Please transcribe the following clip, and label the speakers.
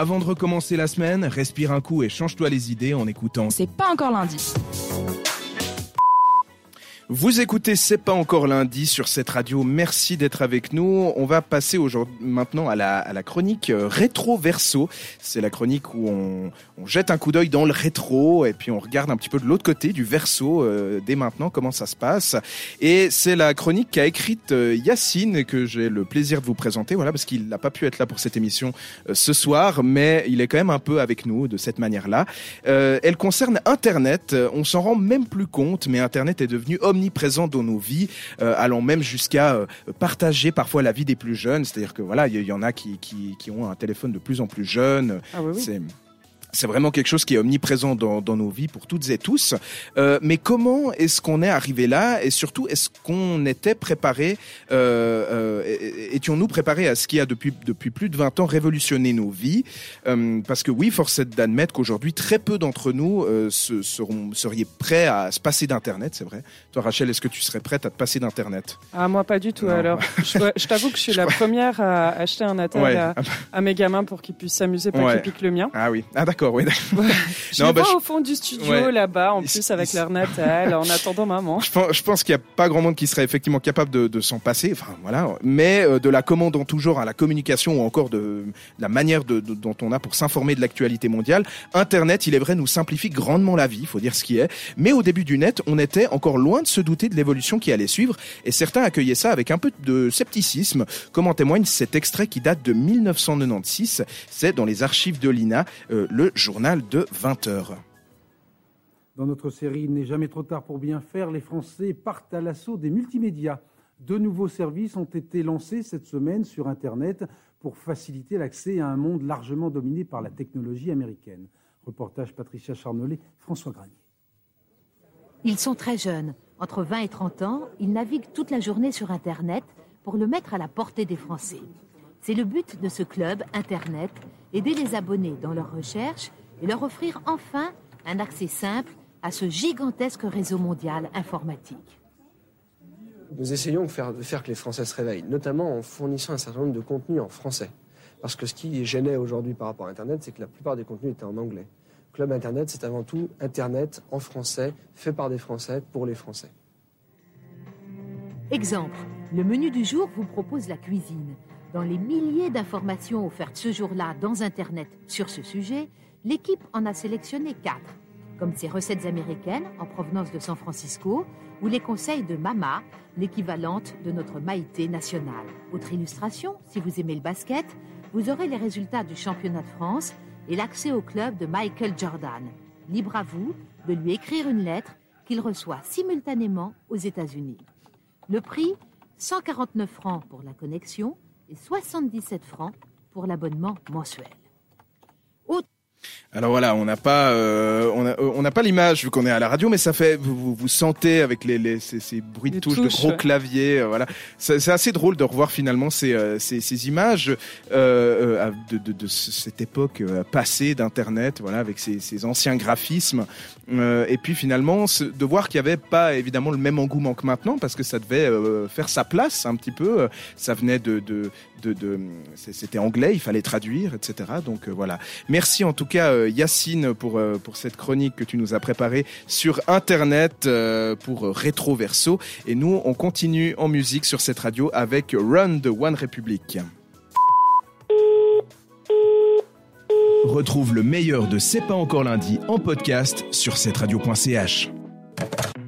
Speaker 1: Avant de recommencer la semaine, respire un coup et change-toi les idées en écoutant.
Speaker 2: C'est pas encore lundi.
Speaker 1: Vous écoutez C'est pas encore lundi sur cette radio. Merci d'être avec nous. On va passer aujourd'hui maintenant à la, à la chronique euh, rétro verso. C'est la chronique où on, on jette un coup d'œil dans le rétro et puis on regarde un petit peu de l'autre côté du verso euh, dès maintenant comment ça se passe. Et c'est la chronique qu'a écrite euh, Yacine que j'ai le plaisir de vous présenter. Voilà parce qu'il n'a pas pu être là pour cette émission euh, ce soir, mais il est quand même un peu avec nous de cette manière-là. Euh, elle concerne Internet. On s'en rend même plus compte, mais Internet est devenu omniprésent dans nos vies, euh, allant même jusqu'à euh, partager parfois la vie des plus jeunes. C'est-à-dire que voilà, il y, y en a qui, qui, qui ont un téléphone de plus en plus jeune.
Speaker 3: Ah oui, oui.
Speaker 1: C'est vraiment quelque chose qui est omniprésent dans, dans nos vies pour toutes et tous. Euh, mais comment est-ce qu'on est arrivé là et surtout est-ce qu'on était préparé, euh, euh, étions-nous préparés à ce qui a depuis depuis plus de 20 ans révolutionné nos vies? Parce que oui, force est d'admettre qu'aujourd'hui très peu d'entre nous se, seront seriez prêts à se passer d'internet. C'est vrai. Toi, Rachel, est-ce que tu serais prête à te passer d'internet?
Speaker 3: Ah, moi, pas du tout.
Speaker 1: Non.
Speaker 3: Alors, je, t'avoue que je suis la première à acheter un attel
Speaker 1: Ouais.
Speaker 3: à, à mes gamins pour qu'ils puissent s'amuser, pas
Speaker 1: Ouais.
Speaker 3: qu'ils piquent le mien.
Speaker 1: Ah oui. Ah d'accord. Oui.
Speaker 3: Je
Speaker 1: Non, bah, je-
Speaker 3: au fond du studio,
Speaker 1: Ouais.
Speaker 3: là-bas, en plus, avec leur natal, en attendant maman.
Speaker 1: Je pense, je pense qu'il n'y a pas grand monde qui serait effectivement capable de, de s'en passer. Enfin voilà, mais euh, de la commandant toujours à la communication ou encore de, de la manière de, de- dont on a pour s'informer de l'actualité mondiale. Internet, il est vrai, nous simplifie grandement la vie. Il faut dire ce qui est. Mais au début du net, on était encore loin de se douter de l'évolution qui allait suivre, et certains accueillaient ça avec un peu de scepticisme, comme en témoigne cet extrait qui date de 1996. C'est dans les archives de l'INA, euh, le journal de 20 heures.
Speaker 4: Dans notre série Il n'est jamais trop tard pour bien faire, les Français partent à l'assaut des multimédias. De nouveaux services ont été lancés cette semaine sur Internet pour faciliter l'accès à un monde largement dominé par la technologie américaine. Reportage Patricia Charnollet, François Granier.
Speaker 5: Ils sont très jeunes, entre 20 et 30 ans, ils naviguent toute la journée sur Internet pour le mettre à la portée des Français. C'est le but de ce club Internet, aider les abonnés dans leurs recherches et leur offrir enfin un accès simple à ce gigantesque réseau mondial informatique.
Speaker 6: Nous essayons de faire, de faire que les Français se réveillent, notamment en fournissant un certain nombre de contenus en français. Parce que ce qui gênait aujourd'hui par rapport à Internet, c'est que la plupart des contenus étaient en anglais. Club Internet, c'est avant tout Internet en français, fait par des Français, pour les Français.
Speaker 5: Exemple, le menu du jour vous propose la cuisine. Dans les milliers d'informations offertes ce jour-là dans Internet sur ce sujet, l'équipe en a sélectionné quatre, comme ces recettes américaines en provenance de San Francisco ou les conseils de Mama, l'équivalente de notre Maïté nationale. Autre illustration, si vous aimez le basket, vous aurez les résultats du championnat de France et l'accès au club de Michael Jordan. Libre à vous de lui écrire une lettre qu'il reçoit simultanément aux États-Unis. Le prix 149 francs pour la connexion et 77 francs pour l'abonnement mensuel.
Speaker 1: Alors voilà, on n'a pas, euh, on a- euh, on pas l'image vu qu'on est à la radio, mais ça fait, vous, vous, sentez avec les, les ces, ces bruits de touches, de gros
Speaker 3: ouais.
Speaker 1: claviers, euh, voilà. C'est assez drôle de revoir finalement ces, ces, ces images euh, de, de, de ce- cette époque passée d'Internet, voilà, avec ces, ces anciens graphismes, et puis finalement de voir qu'il n'y avait pas évidemment le même engouement que maintenant, parce que ça devait faire sa place un petit peu. Ça venait de, de, de, de c'était anglais, il fallait traduire, etc. Donc voilà. Merci en tout cas euh, Yacine pour, euh, pour cette chronique que tu nous as préparée sur Internet euh, pour Rétro Verso. Et nous, on continue en musique sur cette radio avec Run de One Republic. Retrouve le meilleur de C'est pas encore lundi en podcast sur cette radio.ch.